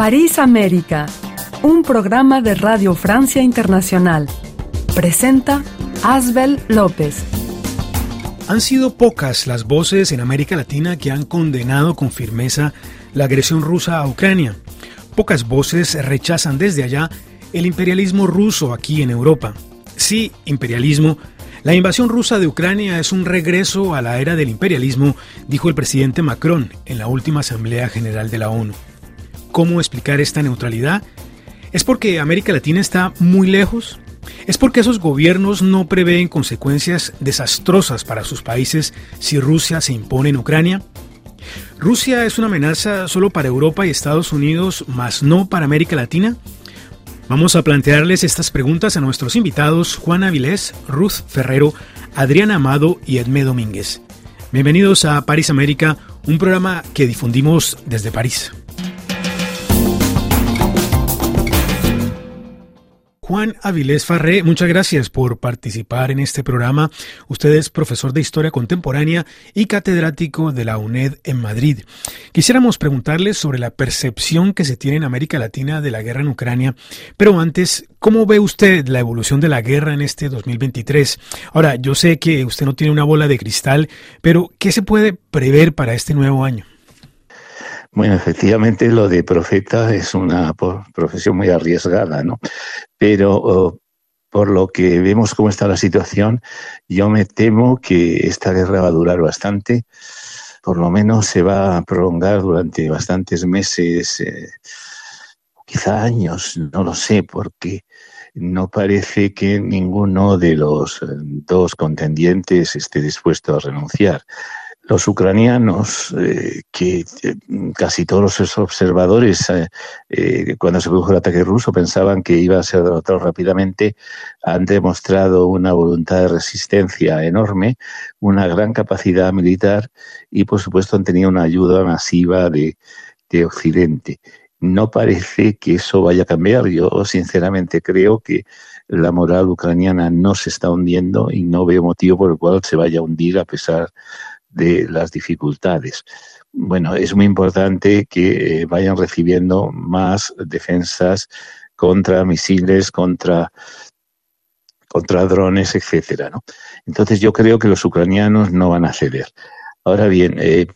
París América, un programa de Radio Francia Internacional. Presenta Asbel López. Han sido pocas las voces en América Latina que han condenado con firmeza la agresión rusa a Ucrania. Pocas voces rechazan desde allá el imperialismo ruso aquí en Europa. Sí, imperialismo. La invasión rusa de Ucrania es un regreso a la era del imperialismo, dijo el presidente Macron en la última Asamblea General de la ONU. ¿Cómo explicar esta neutralidad? ¿Es porque América Latina está muy lejos? ¿Es porque esos gobiernos no prevén consecuencias desastrosas para sus países si Rusia se impone en Ucrania? ¿Rusia es una amenaza solo para Europa y Estados Unidos, más no para América Latina? Vamos a plantearles estas preguntas a nuestros invitados Juan Avilés, Ruth Ferrero, Adriana Amado y Edmé Domínguez. Bienvenidos a París América, un programa que difundimos desde París. Juan Avilés Farré, muchas gracias por participar en este programa. Usted es profesor de Historia Contemporánea y catedrático de la UNED en Madrid. Quisiéramos preguntarle sobre la percepción que se tiene en América Latina de la guerra en Ucrania, pero antes, ¿cómo ve usted la evolución de la guerra en este 2023? Ahora, yo sé que usted no tiene una bola de cristal, pero ¿qué se puede prever para este nuevo año? Bueno, efectivamente lo de profeta es una profesión muy arriesgada, ¿no? Pero por lo que vemos cómo está la situación, yo me temo que esta guerra va a durar bastante, por lo menos se va a prolongar durante bastantes meses, eh, quizá años, no lo sé, porque no parece que ninguno de los eh, dos contendientes esté dispuesto a renunciar los ucranianos, eh, que eh, casi todos los observadores, eh, cuando se produjo el ataque ruso, pensaban que iba a ser derrotado rápidamente, han demostrado una voluntad de resistencia enorme, una gran capacidad militar y, por supuesto, han tenido una ayuda masiva de, de Occidente. No parece que eso vaya a cambiar. Yo, sinceramente, creo que la moral ucraniana no se está hundiendo y no veo motivo por el cual se vaya a hundir a pesar de las dificultades. Bueno, es muy importante que eh, vayan recibiendo más defensas contra misiles, contra, contra drones, etcétera. ¿no? Entonces yo creo que los ucranianos no van a ceder. Ahora bien, eh,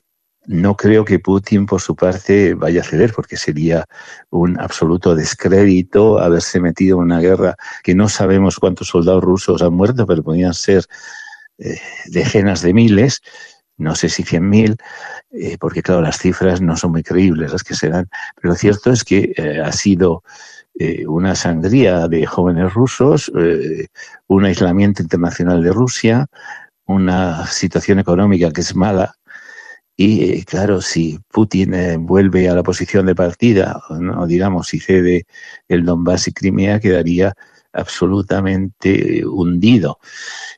no creo que Putin por su parte vaya a ceder porque sería un absoluto descrédito haberse metido en una guerra que no sabemos cuántos soldados rusos han muerto, pero podrían ser eh, decenas de miles no sé si 100.000, eh, porque claro, las cifras no son muy creíbles las que se dan, pero lo cierto es que eh, ha sido eh, una sangría de jóvenes rusos, un aislamiento internacional de Rusia, una situación económica que es mala. Y claro, si Putin vuelve a la posición de partida, no digamos, si cede el Donbass y Crimea, quedaría absolutamente hundido.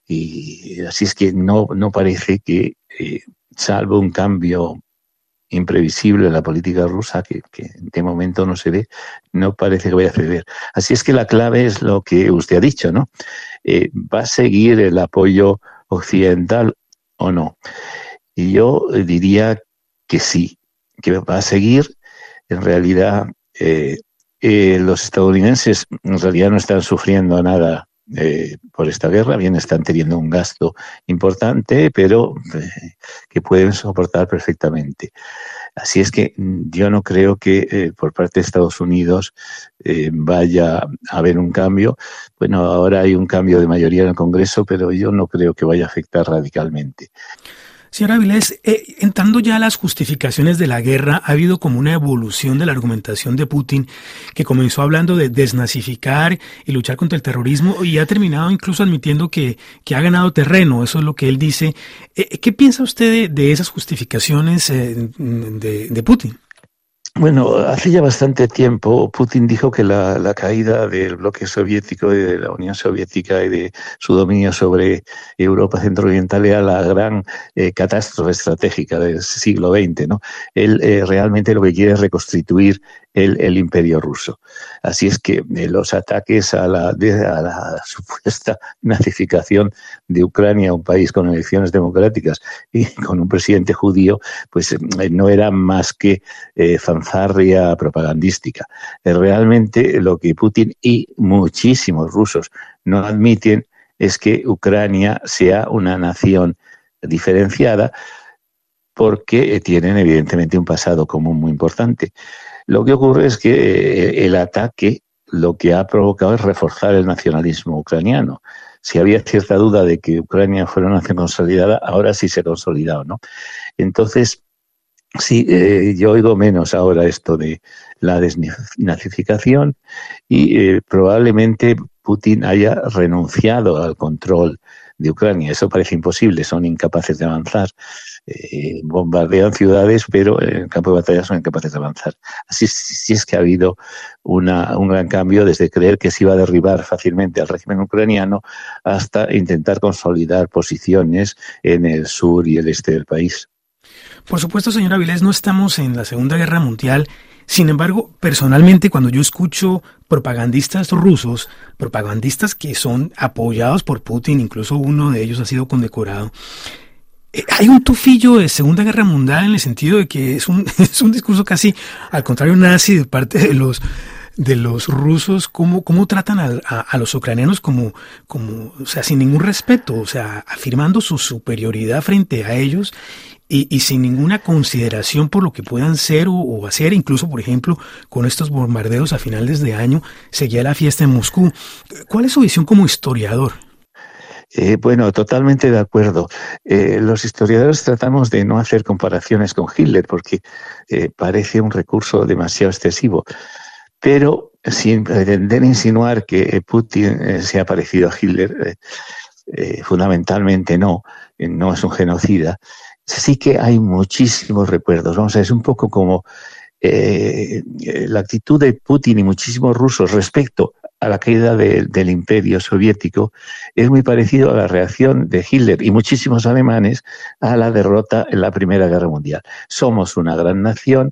Y así es que no, no parece que eh, salvo un cambio imprevisible en la política rusa, que, de momento no se ve, no parece que vaya a ceder. Así es que la clave es lo que usted ha dicho, ¿no? Eh, ¿Va a seguir el apoyo occidental o no? Y yo diría que sí, que va a seguir. En realidad, eh, los estadounidenses en realidad no están sufriendo nada eh, por esta guerra, bien están teniendo un gasto importante, pero eh, que pueden soportar perfectamente. Así es que yo no creo que eh, por parte de Estados Unidos vaya a haber un cambio. Bueno, ahora hay un cambio de mayoría en el Congreso, pero yo no creo que vaya a afectar radicalmente. Señora Avilés, eh, entrando ya a las justificaciones de la guerra, ha habido como una evolución de la argumentación de Putin, que comenzó hablando de desnazificar y luchar contra el terrorismo y ha terminado incluso admitiendo que, que ha ganado terreno, eso es lo que él dice. Eh, ¿Qué piensa usted de, esas justificaciones eh, de, de Putin? Bueno, hace ya bastante tiempo Putin dijo que la, caída del bloque soviético y de la Unión Soviética y de su dominio sobre Europa centro-oriental era la gran eh, catástrofe estratégica del siglo XX. ¿no? Él eh, realmente lo que quiere es reconstituir el, imperio ruso. Así es que eh, los ataques a la, a la supuesta nazificación de Ucrania, un país con elecciones democráticas y con un presidente judío, pues eh, no era más que eh, fanfarria propagandística. realmente lo que Putin y muchísimos rusos no admiten es que Ucrania sea una nación diferenciada porque tienen evidentemente un pasado común muy importante. Lo que ocurre es que eh, el ataque lo que ha provocado es reforzar el nacionalismo ucraniano. Si había cierta duda de que Ucrania fuera una nación consolidada, ahora sí se ha consolidado, ¿no? Entonces, sí, eh, yo oigo menos ahora esto de la desnazificación y eh, probablemente Putin haya renunciado al control de Ucrania. Eso parece imposible, son incapaces de avanzar. Eh, bombardean ciudades, pero en campo de batalla son incapaces de avanzar. Así sí es que ha habido una, un gran cambio desde creer que se iba a derribar fácilmente al régimen ucraniano hasta intentar consolidar posiciones en el sur y el este del país. Por supuesto, señora Vilés, no estamos en la Segunda Guerra Mundial. Sin embargo, personalmente, cuando yo escucho propagandistas rusos, propagandistas que son apoyados por Putin, incluso uno de ellos ha sido condecorado, eh, hay un tufillo de Segunda Guerra Mundial en el sentido de que es un, es un discurso casi al contrario nazi de parte de los de los rusos, cómo, cómo tratan a, a, los ucranianos como, como, o sea, sin ningún respeto, o sea, afirmando su superioridad frente a ellos y, y sin ninguna consideración por lo que puedan ser o, hacer, incluso, por ejemplo, con estos bombardeos a finales de año, seguía la fiesta en Moscú. ¿Cuál es su visión como historiador? Eh, bueno, totalmente de acuerdo. Eh, los historiadores tratamos de no hacer comparaciones con Hitler porque eh, parece un recurso demasiado excesivo, pero sin pretender insinuar que Putin se ha parecido a Hitler, fundamentalmente no, no es un genocida. Sí que hay muchísimos recuerdos. Vamos a ver, es un poco como la actitud de Putin y muchísimos rusos respecto a la caída del imperio soviético es muy parecido a la reacción de Hitler y muchísimos alemanes a la derrota en la Primera Guerra Mundial. Somos una gran nación,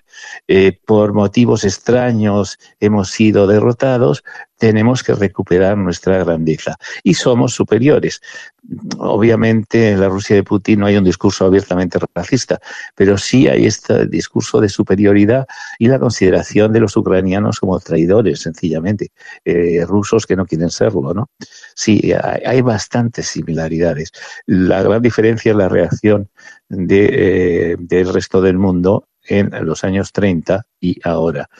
eh, por motivos extraños hemos sido derrotados, tenemos que recuperar nuestra grandeza y somos superiores. Obviamente en la Rusia de Putin no hay un discurso abiertamente racista, pero sí hay este discurso de superioridad y la consideración de los ucranianos como traidores, sencillamente, eh, rusos que no quieren serlo, ¿no? Sí, hay, bastantes similaridades. La gran diferencia es la reacción de, eh, del resto del mundo en los años 30 y ahora.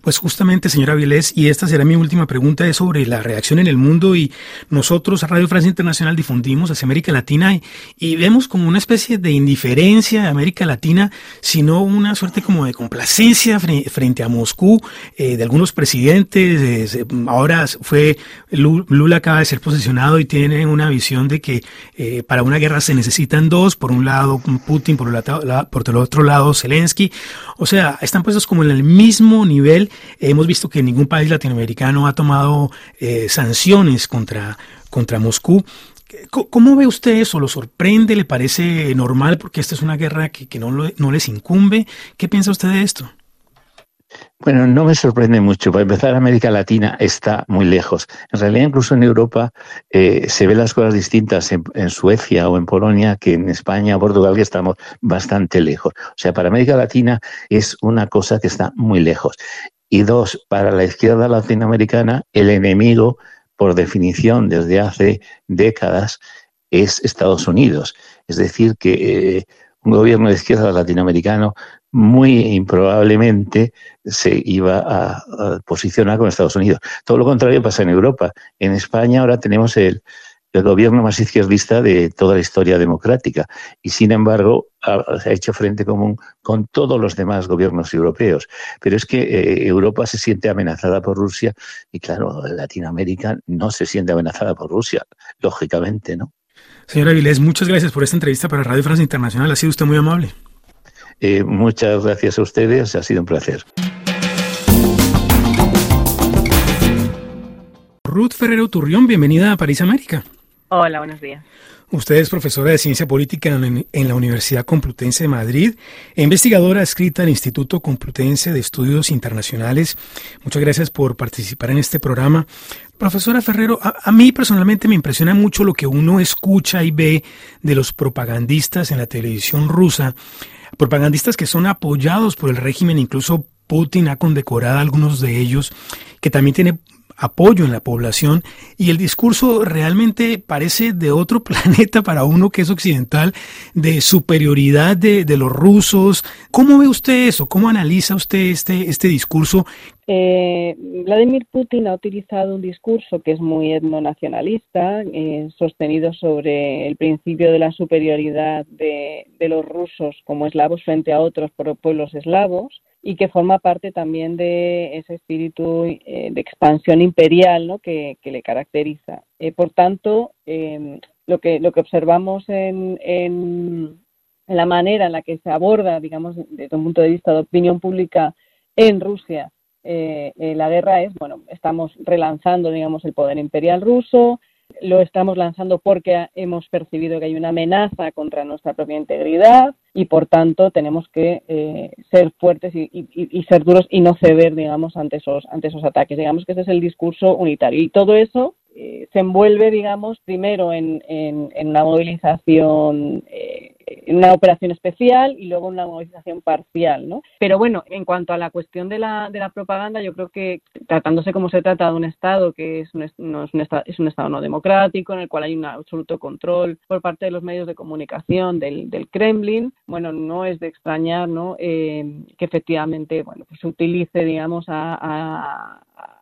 Pues justamente, señora Vilés, y esta será mi última pregunta, es sobre la reacción en el mundo y nosotros, Radio Francia Internacional, difundimos hacia América Latina y, vemos como una especie de indiferencia de América Latina, sino una suerte como de complacencia frente a Moscú eh, de algunos presidentes. ahora fue, Lula acaba de ser posicionado y tiene una visión de que eh, para una guerra se necesitan dos, por un lado Putin, por el otro lado Zelensky. O sea, están puestos como en el mismo nivel Hemos visto que ningún país latinoamericano ha tomado eh, sanciones contra, contra Moscú. ¿Cómo ve usted eso? ¿Lo sorprende? ¿Le parece normal? Porque esta es una guerra que, no, no les incumbe. ¿Qué piensa usted de esto? Bueno, no me sorprende mucho. Para empezar, América Latina está muy lejos. En realidad, incluso en Europa eh, se ven las cosas distintas en, Suecia o en Polonia que en España o Portugal, que estamos bastante lejos. O sea, para América Latina es una cosa que está muy lejos. Y dos, para la izquierda latinoamericana, el enemigo, por definición, desde hace décadas, es Estados Unidos. Es decir, que eh, un gobierno de izquierda latinoamericano muy improbablemente se iba a, posicionar con Estados Unidos. Todo lo contrario pasa en Europa. En España ahora tenemos el, gobierno más izquierdista de toda la historia democrática y sin embargo se ha hecho frente común con todos los demás gobiernos europeos. Pero es que eh, Europa se siente amenazada por Rusia y claro, Latinoamérica no se siente amenazada por Rusia, lógicamente, ¿no? Señora Avilés, muchas gracias por esta entrevista para Radio Francia Internacional. Ha sido usted muy amable. Eh, muchas gracias a ustedes, ha sido un placer. Ruth Ferrero Turrión, bienvenida a París América. Hola, buenos días. Usted es profesora de Ciencia Política en la Universidad Complutense de Madrid e investigadora adscrita al Instituto Complutense de Estudios Internacionales. Muchas gracias por participar en este programa. Profesora Ferrero, a, mí personalmente me impresiona mucho lo que uno escucha y ve de los propagandistas en la televisión rusa, propagandistas que son apoyados por el régimen, incluso Putin ha condecorado a algunos de ellos, que también tiene apoyo en la población y el discurso realmente parece de otro planeta para uno que es occidental, de superioridad de, de los rusos. ¿Cómo ve usted eso? ¿Cómo analiza usted este, este discurso? Eh, Vladimir Putin ha utilizado un discurso que es muy etnonacionalista, eh, sostenido sobre el principio de la superioridad de, de los rusos como eslavos frente a otros pueblos eslavos y que forma parte también de ese espíritu eh, de expansión imperial ¿no? que, le caracteriza. Eh, por tanto, em, lo, que, lo que observamos en, en, la manera en la que se aborda, digamos, desde un punto de vista de opinión pública en Rusia, eh, la guerra es, bueno, estamos relanzando, digamos, el poder imperial ruso, lo estamos lanzando porque hemos percibido que hay una amenaza contra nuestra propia integridad y por tanto tenemos que eh, ser fuertes y, ser duros y no ceder, digamos, ante esos, ante esos ataques. Digamos que ese es el discurso unitario y todo eso eh, se envuelve, digamos, primero en, en, en una movilización eh, una operación especial y luego una movilización parcial, ¿no? Pero bueno, en cuanto a la cuestión de la, de la propaganda, yo creo que tratándose como se trata de un Estado que es un, no es, un estado, es un Estado no democrático, en el cual hay un absoluto control por parte de los medios de comunicación del, del Kremlin, bueno, no es de extrañar, ¿no? Eh, que efectivamente, bueno, pues se utilice, digamos, a, a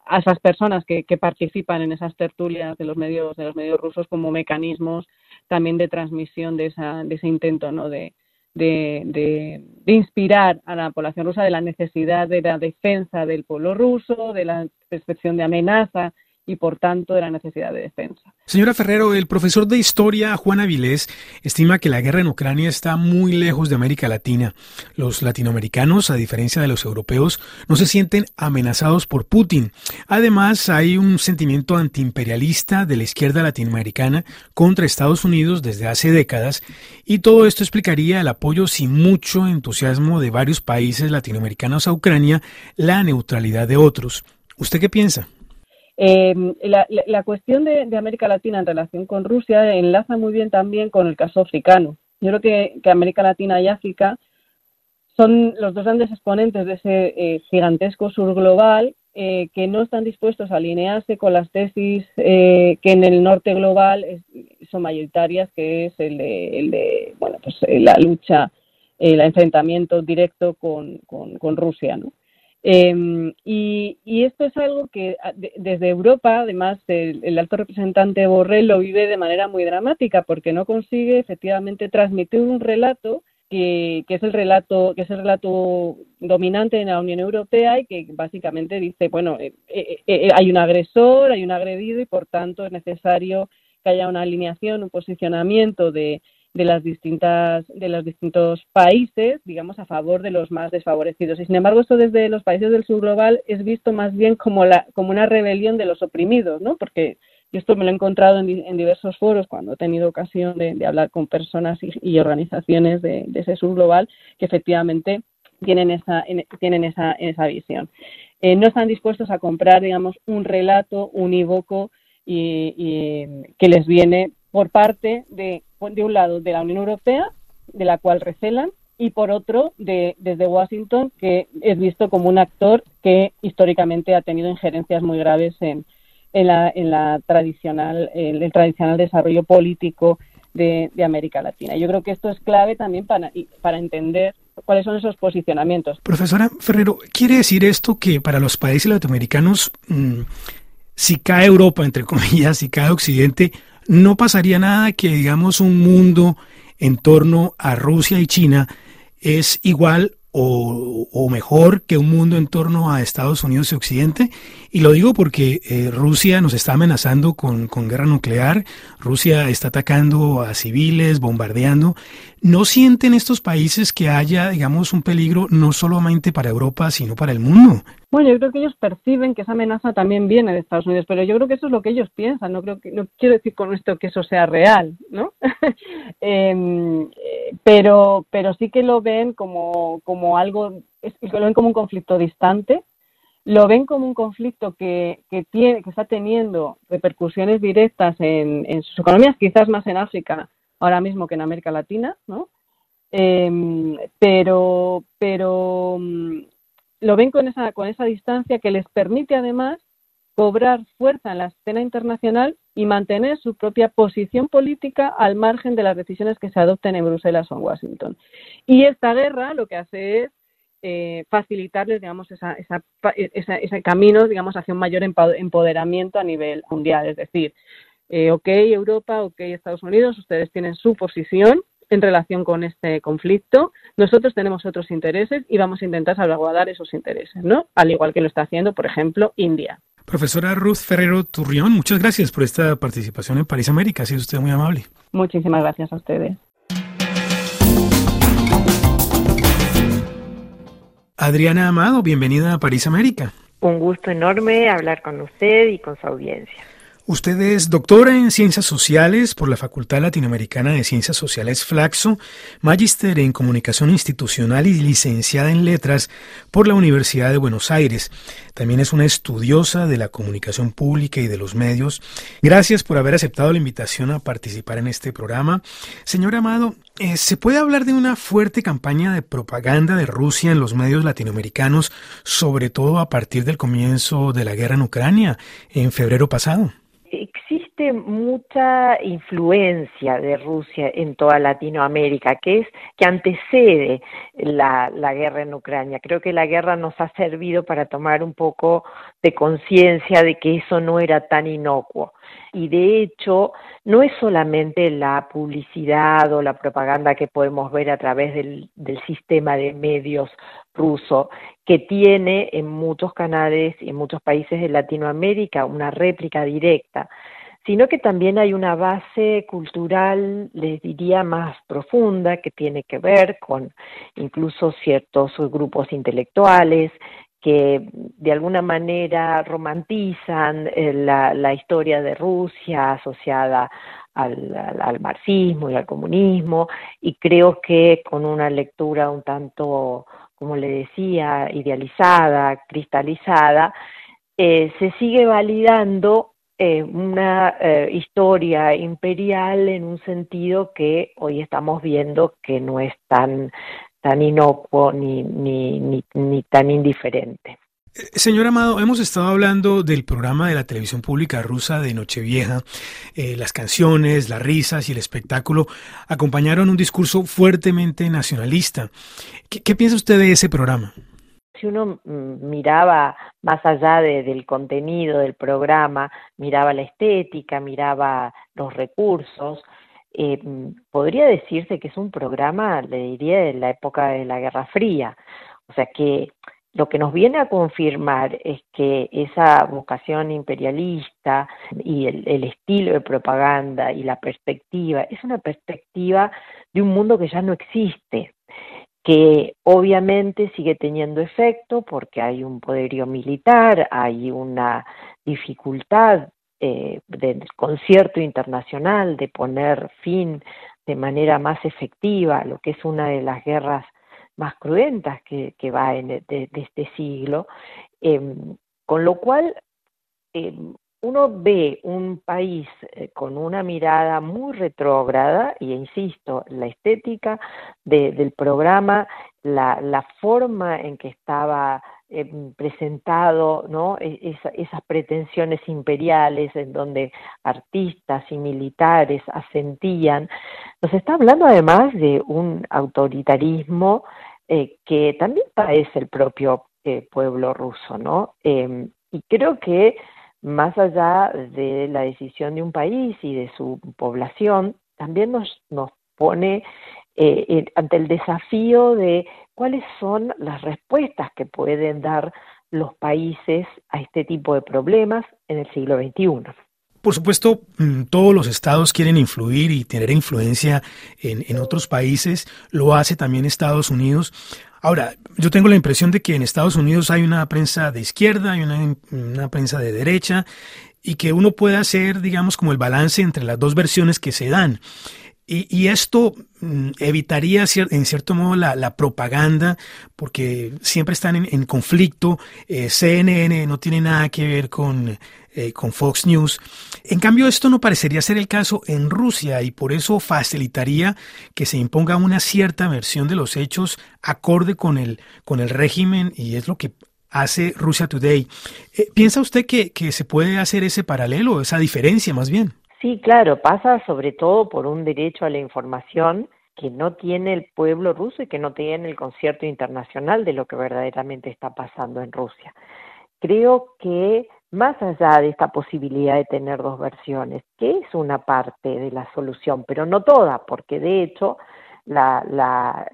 a esas personas que, que, participan en esas tertulias de los medios de los medios rusos como mecanismos también de transmisión de, esa, de ese intento ¿no? de, de, de, de, inspirar a la población rusa de la necesidad de la defensa del pueblo ruso, de la percepción de amenaza y por tanto de la necesidad de defensa. Señora Ferrero, el profesor de historia Juan Avilés estima que la guerra en Ucrania está muy lejos de América Latina. Los latinoamericanos, a diferencia de los europeos, no se sienten amenazados por Putin. Además, hay un sentimiento antiimperialista de la izquierda latinoamericana contra Estados Unidos desde hace décadas y todo esto explicaría el apoyo sin mucho entusiasmo de varios países latinoamericanos a Ucrania, la neutralidad de otros. ¿Usted qué piensa? Eh, la, la, cuestión de, América Latina en relación con Rusia enlaza muy bien también con el caso africano. Yo creo que, América Latina y África son los dos grandes exponentes de ese eh, gigantesco sur global eh, que no están dispuestos a alinearse con las tesis eh, que en el norte global son mayoritarias, que es el de, el de bueno, pues, la lucha, el enfrentamiento directo con, con, con Rusia. ¿no? Eh, y, y, esto es algo que de, desde Europa, además, el, el, alto representante Borrell lo vive de manera muy dramática porque no consigue efectivamente transmitir un relato que, que, es el relato que es el relato dominante en la Unión Europea y que básicamente dice bueno eh, eh, eh, hay un agresor hay un agredido y por tanto es necesario que haya una alineación un posicionamiento de, de las distintas de los distintos países, digamos, a favor de los más desfavorecidos. Y sin embargo, esto desde los países del sur global es visto más bien como la como una rebelión de los oprimidos, ¿no? Porque yo esto me lo he encontrado en, en diversos foros cuando he tenido ocasión de, hablar con personas y, y organizaciones de, de, ese sur global que efectivamente tienen esa en, tienen esa esa visión. Eh, no están dispuestos a comprar, digamos, un relato unívoco y que les viene por parte de, de un lado de la Unión Europea, de la cual recelan, y por otro de, desde Washington, que es visto como un actor que históricamente ha tenido injerencias muy graves en, en, la, en la tradicional, el, tradicional desarrollo político de, de, América Latina. Yo creo que esto es clave también para, para entender cuáles son esos posicionamientos. Profesora Ferrero, ¿quiere decir esto que para los países latinoamericanos, mmm, si cae Europa, entre comillas, si cae Occidente, no pasaría nada que, digamos, un mundo en torno a Rusia y China es igual o, o, mejor que un mundo en torno a Estados Unidos y Occidente. Y lo digo porque eh, Rusia nos está amenazando con, con, guerra nuclear, Rusia está atacando a civiles, bombardeando. ¿No sienten estos países que haya, digamos, un peligro no solamente para Europa, sino para el mundo? Bueno, yo creo que ellos perciben que esa amenaza también viene de Estados Unidos, pero yo creo que eso es lo que ellos piensan. No creo que no quiero decir con esto que eso sea real, ¿no? Em, pero pero sí que lo ven como como algo, lo ven como un conflicto distante, lo ven como un conflicto que, que tiene que está teniendo repercusiones directas en, en sus economías, quizás más en África ahora mismo que en América Latina, ¿no? Em, pero pero lo ven con esa, con esa distancia que les permite además cobrar fuerza en la escena internacional y mantener su propia posición política al margen de las decisiones que se adopten en Bruselas o en Washington. Y esta guerra lo que hace es eh, facilitarles, digamos, esa, esa, ese camino, digamos, hacia un mayor empoderamiento a nivel mundial. Es decir, eh, ok, Europa, ok, Estados Unidos, ustedes tienen su posición, en relación con este conflicto. Nosotros tenemos otros intereses y vamos a intentar salvaguardar esos intereses, ¿no? Al igual que lo está haciendo, por ejemplo, India. Profesora Ruth Ferrero Turrión, muchas gracias por esta participación en París América. Ha sido usted muy amable. Muchísimas gracias a ustedes. Adriana Amado, bienvenida a París América. Un gusto enorme hablar con usted y con su audiencia. Usted es doctora en Ciencias Sociales por la Facultad Latinoamericana de Ciencias Sociales Flaxo, magíster en Comunicación Institucional y licenciada en Letras por la Universidad de Buenos Aires. También es una estudiosa de la comunicación pública y de los medios. Gracias por haber aceptado la invitación a participar en este programa. Señor Amado, eh, ¿se puede hablar de una fuerte campaña de propaganda de Rusia en los medios latinoamericanos, sobre todo a partir del comienzo de la guerra en Ucrania en febrero pasado? Existe mucha influencia de Rusia en toda Latinoamérica, que es que antecede la, la guerra en Ucrania. Creo que la guerra nos ha servido para tomar un poco de conciencia de que eso no era tan inocuo. Y de hecho, no es solamente la publicidad o la propaganda que podemos ver a través del, del sistema de medios ruso, que tiene en muchos canales y en muchos países de Latinoamérica una réplica directa, sino que también hay una base cultural, les diría, más profunda, que tiene que ver con incluso ciertos grupos intelectuales que de alguna manera romantizan eh, la, historia de Rusia asociada al, marxismo y al comunismo, y creo que con una lectura un tanto, como le decía, idealizada, cristalizada, eh, se sigue validando eh, una historia imperial en un sentido que hoy estamos viendo que no es tan tan inocuo ni, ni, ni, tan indiferente. Eh, señor Amado, hemos estado hablando del programa de la televisión pública rusa de Nochevieja. Eh, las canciones, las risas y el espectáculo acompañaron un discurso fuertemente nacionalista. ¿Qué, piensa usted de ese programa? Si uno mm, miraba más allá del contenido del programa, miraba la estética, miraba los recursos, eh, podría decirse que es un programa, le diría, de la época de la Guerra Fría. O sea que lo que nos viene a confirmar es que esa vocación imperialista y el, estilo de propaganda y la perspectiva es una perspectiva de un mundo que ya no existe, que obviamente sigue teniendo efecto porque hay un poderío militar, hay una dificultad eh, del concierto internacional, de poner fin de manera más efectiva a lo que es una de las guerras más cruentas que, va en, de, este siglo, em, con lo cual em, uno ve un país eh, con una mirada muy retrógrada, y insisto, la estética del programa, la, la forma en que estaba eh, presentado ¿no? E, esas pretensiones imperiales en donde artistas y militares asentían, nos está hablando además de un autoritarismo eh, que también padece el propio eh, pueblo ruso, ¿no? Em, y creo que más allá de la decisión de un país y de su población, también nos, nos pone eh, ante el desafío de cuáles son las respuestas que pueden dar los países a este tipo de problemas en el siglo XXI. Por supuesto, mm, todos los estados quieren influir y tener influencia en, otros países, lo hace también Estados Unidos. Ahora, yo tengo la impresión de que en Estados Unidos hay una prensa de izquierda, y una, una prensa de derecha, y que uno puede hacer, digamos, como el balance entre las dos versiones que se dan. Y, esto mm, evitaría en cierto modo la, propaganda, porque siempre están en, conflicto. Eh, CNN no tiene nada que ver con, eh, con Fox News. En cambio, esto no parecería ser el caso en Rusia y por eso facilitaría que se imponga una cierta versión de los hechos acorde con el, con el régimen y es lo que hace Rusia Today. Eh, ¿Piensa usted que, que se puede hacer ese paralelo, esa diferencia más bien? Sí, claro, pasa sobre todo por un derecho a la información que no tiene el pueblo ruso y que no tiene el concierto internacional de lo que verdaderamente está pasando en Rusia. Creo que más allá de esta posibilidad de tener dos versiones, que es una parte de la solución, pero no toda, porque de hecho la, la,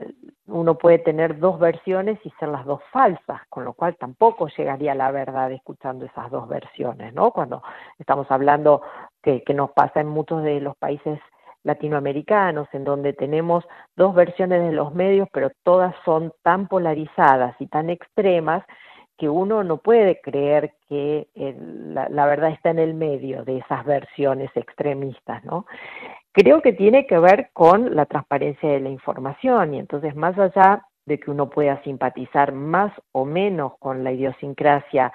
uno puede tener dos versiones y ser las dos falsas, con lo cual tampoco llegaría a la verdad escuchando esas dos versiones, ¿no? Cuando estamos hablando que, nos pasa en muchos de los países latinoamericanos, en donde tenemos dos versiones de los medios, pero todas son tan polarizadas y tan extremas que uno no puede creer que la, la, verdad está en el medio de esas versiones extremistas, ¿no? Creo que tiene que ver con la transparencia de la información y entonces más allá de que uno pueda simpatizar más o menos con la idiosincrasia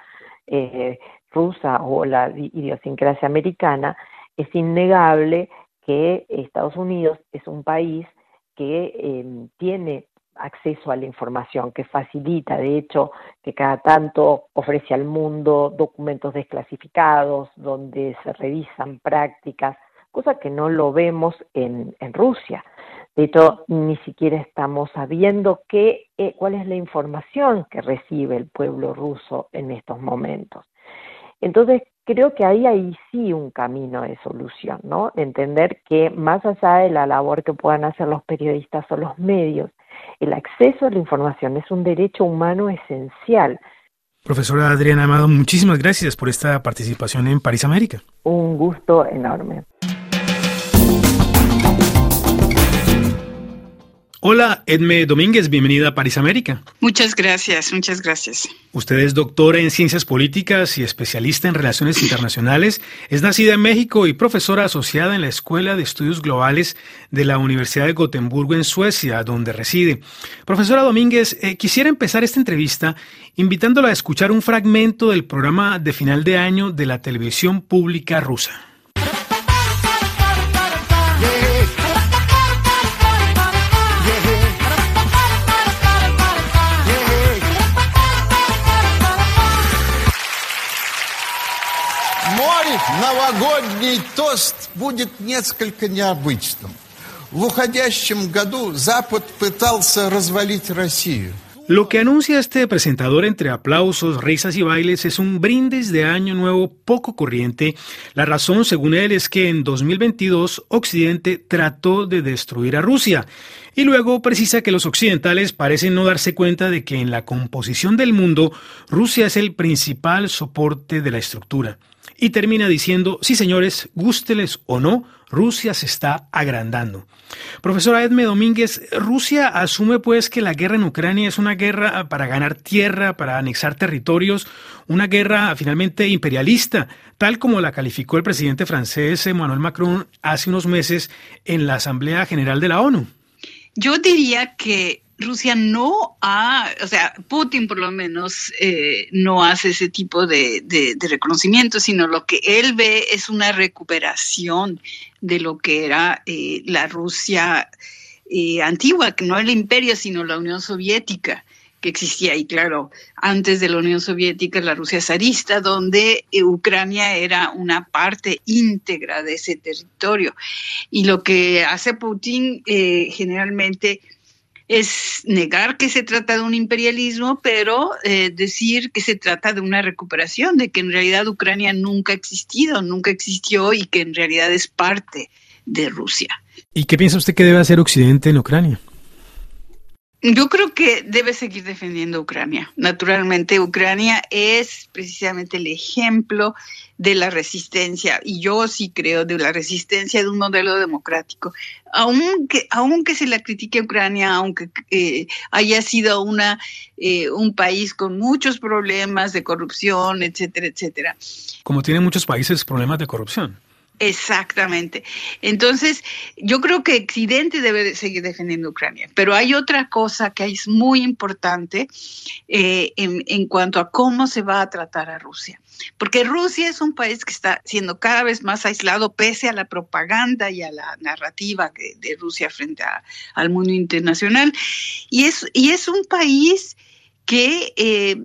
eh, rusa o la idiosincrasia americana, es innegable que Estados Unidos es un país que em, tiene acceso a la información, que facilita, de hecho, que cada tanto ofrece al mundo documentos desclasificados, donde se revisan prácticas, cosa que no lo vemos en, Rusia. De hecho, ni siquiera estamos sabiendo qué, eh, cuál es la información que recibe el pueblo ruso en estos momentos. Entonces, creo que ahí hay sí un camino de solución, ¿no? Entender que más allá de la labor que puedan hacer los periodistas o los medios, el acceso a la información es un derecho humano esencial. Profesora Adriana Amado, muchísimas gracias por esta participación en París América. Un gusto enorme. Hola, Edme Domínguez, bienvenida a París América. Muchas gracias, muchas gracias. Usted es doctora en Ciencias Políticas y especialista en Relaciones Internacionales. Es nacida en México y profesora asociada en la Escuela de Estudios Globales de la Universidad de Gotemburgo en Suecia, donde reside. Profesora Domínguez, eh, quisiera empezar esta entrevista invitándola a escuchar un fragmento del programa de final de año de la televisión pública rusa. новогодний тост будет несколько необычным. В уходящем году Запад пытался развалить Россию. Lo que anuncia este presentador entre aplausos, risas y bailes es un brindis de año nuevo poco corriente. La razón, según él, es que en 2022 Occidente trató de destruir a Rusia. Y luego precisa que los occidentales parecen no darse cuenta de que en la composición del mundo Rusia es el principal soporte de la estructura y termina diciendo, sí señores, gústeles o no, Rusia se está agrandando. Profesora Edme Domínguez, Rusia asume pues que la guerra en Ucrania es una guerra para ganar tierra, para anexar territorios, una guerra finalmente imperialista, tal como la calificó el presidente francés Emmanuel Macron hace unos meses en la Asamblea General de la ONU. Yo diría que Rusia no ha, o sea, Putin por lo menos eh, no hace ese tipo de, reconocimiento, sino lo que él ve es una recuperación de lo que era eh, la Rusia eh, antigua, que no el imperio, sino la Unión Soviética que existía y claro, antes de la Unión Soviética, la Rusia zarista, donde Ucrania era una parte íntegra de ese territorio. Y lo que hace Putin generalmente es negar que se trata de un imperialismo, pero eh, decir que se trata de una recuperación, de que en realidad Ucrania nunca ha existido, nunca existió y que en realidad es parte de Rusia. ¿Y qué piensa usted que debe hacer Occidente en Ucrania? Yo creo que debe seguir defendiendo Ucrania. Naturalmente, Ucrania es precisamente el ejemplo de la resistencia, y yo sí creo de la resistencia de un modelo democrático. Aunque, aunque se la critique a Ucrania, aunque eh, haya sido una, eh, un país con muchos problemas de corrupción, etcétera, etcétera. Como tienen muchos países problemas de corrupción. Exactamente. Entonces, yo creo que Occidente debe seguir defendiendo Ucrania, pero hay otra cosa que es muy importante eh, en, cuanto a cómo se va a tratar a Rusia, porque Rusia es un país que está siendo cada vez más aislado pese a la propaganda y a la narrativa de, de Rusia frente al mundo internacional, y es, y es un país que eh,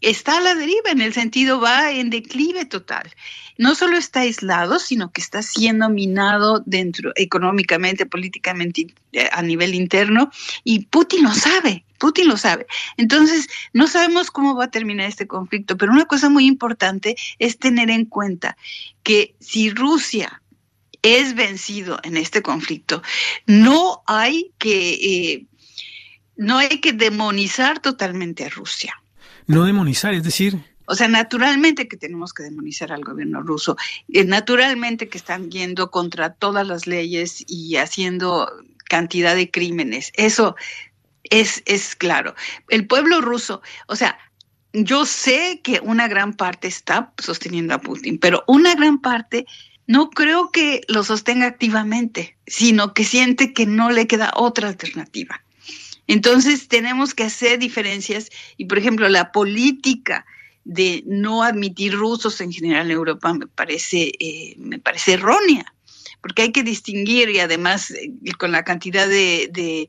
está a la deriva, en el sentido va en declive total. No solo está aislado, sino que está siendo minado dentro, económicamente, políticamente, eh, a nivel interno, y Putin lo sabe, Putin lo sabe. Entonces, no sabemos cómo va a terminar este conflicto, pero una cosa muy importante es tener en cuenta que si Rusia es vencido en este conflicto, no hay que, eh, no hay que demonizar totalmente a Rusia no demonizar, es decir... O sea, naturalmente que tenemos que demonizar al gobierno ruso, eh, naturalmente que están yendo contra todas las leyes y haciendo cantidad de crímenes. Eso es, es claro. El pueblo ruso, o sea, yo sé que una gran parte está sosteniendo a Putin, pero una gran parte no creo que lo sostenga activamente, sino que siente que no le queda otra alternativa. Entonces tenemos que hacer diferencias y, por ejemplo, la política de no admitir rusos en general en Europa me parece, eh, me parece errónea, porque hay que distinguir y además eh, con la cantidad de, de,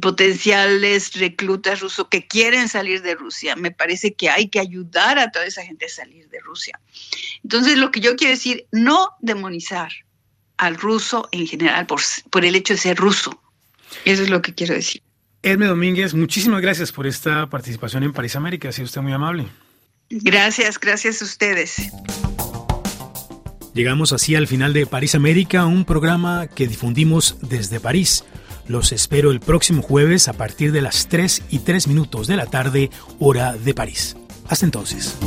potenciales reclutas rusos que quieren salir de Rusia, me parece que hay que ayudar a toda esa gente a salir de Rusia. Entonces, lo que yo quiero decir, no demonizar al ruso en general por, por el hecho de ser ruso eso es lo que quiero decir. Edme Domínguez, muchísimas gracias por esta participación en París América. Ha sido usted muy amable. Gracias, gracias a ustedes. Llegamos así al final de París América, un programa que difundimos desde París. Los espero el próximo jueves a partir de las 3 y 3 minutos de la tarde, hora de París. Hasta entonces.